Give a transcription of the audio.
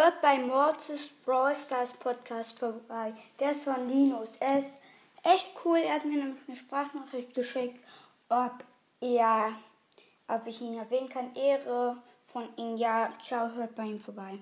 hört bei Mortis Brawl Stars Podcast vorbei. Der ist von Linus. Er ist echt cool. Er hat mir nämlich eine Sprachnachricht geschickt, ob er, ob ich ihn erwähnen kann. Ehre von ihm. Ja, ciao, hört bei ihm vorbei.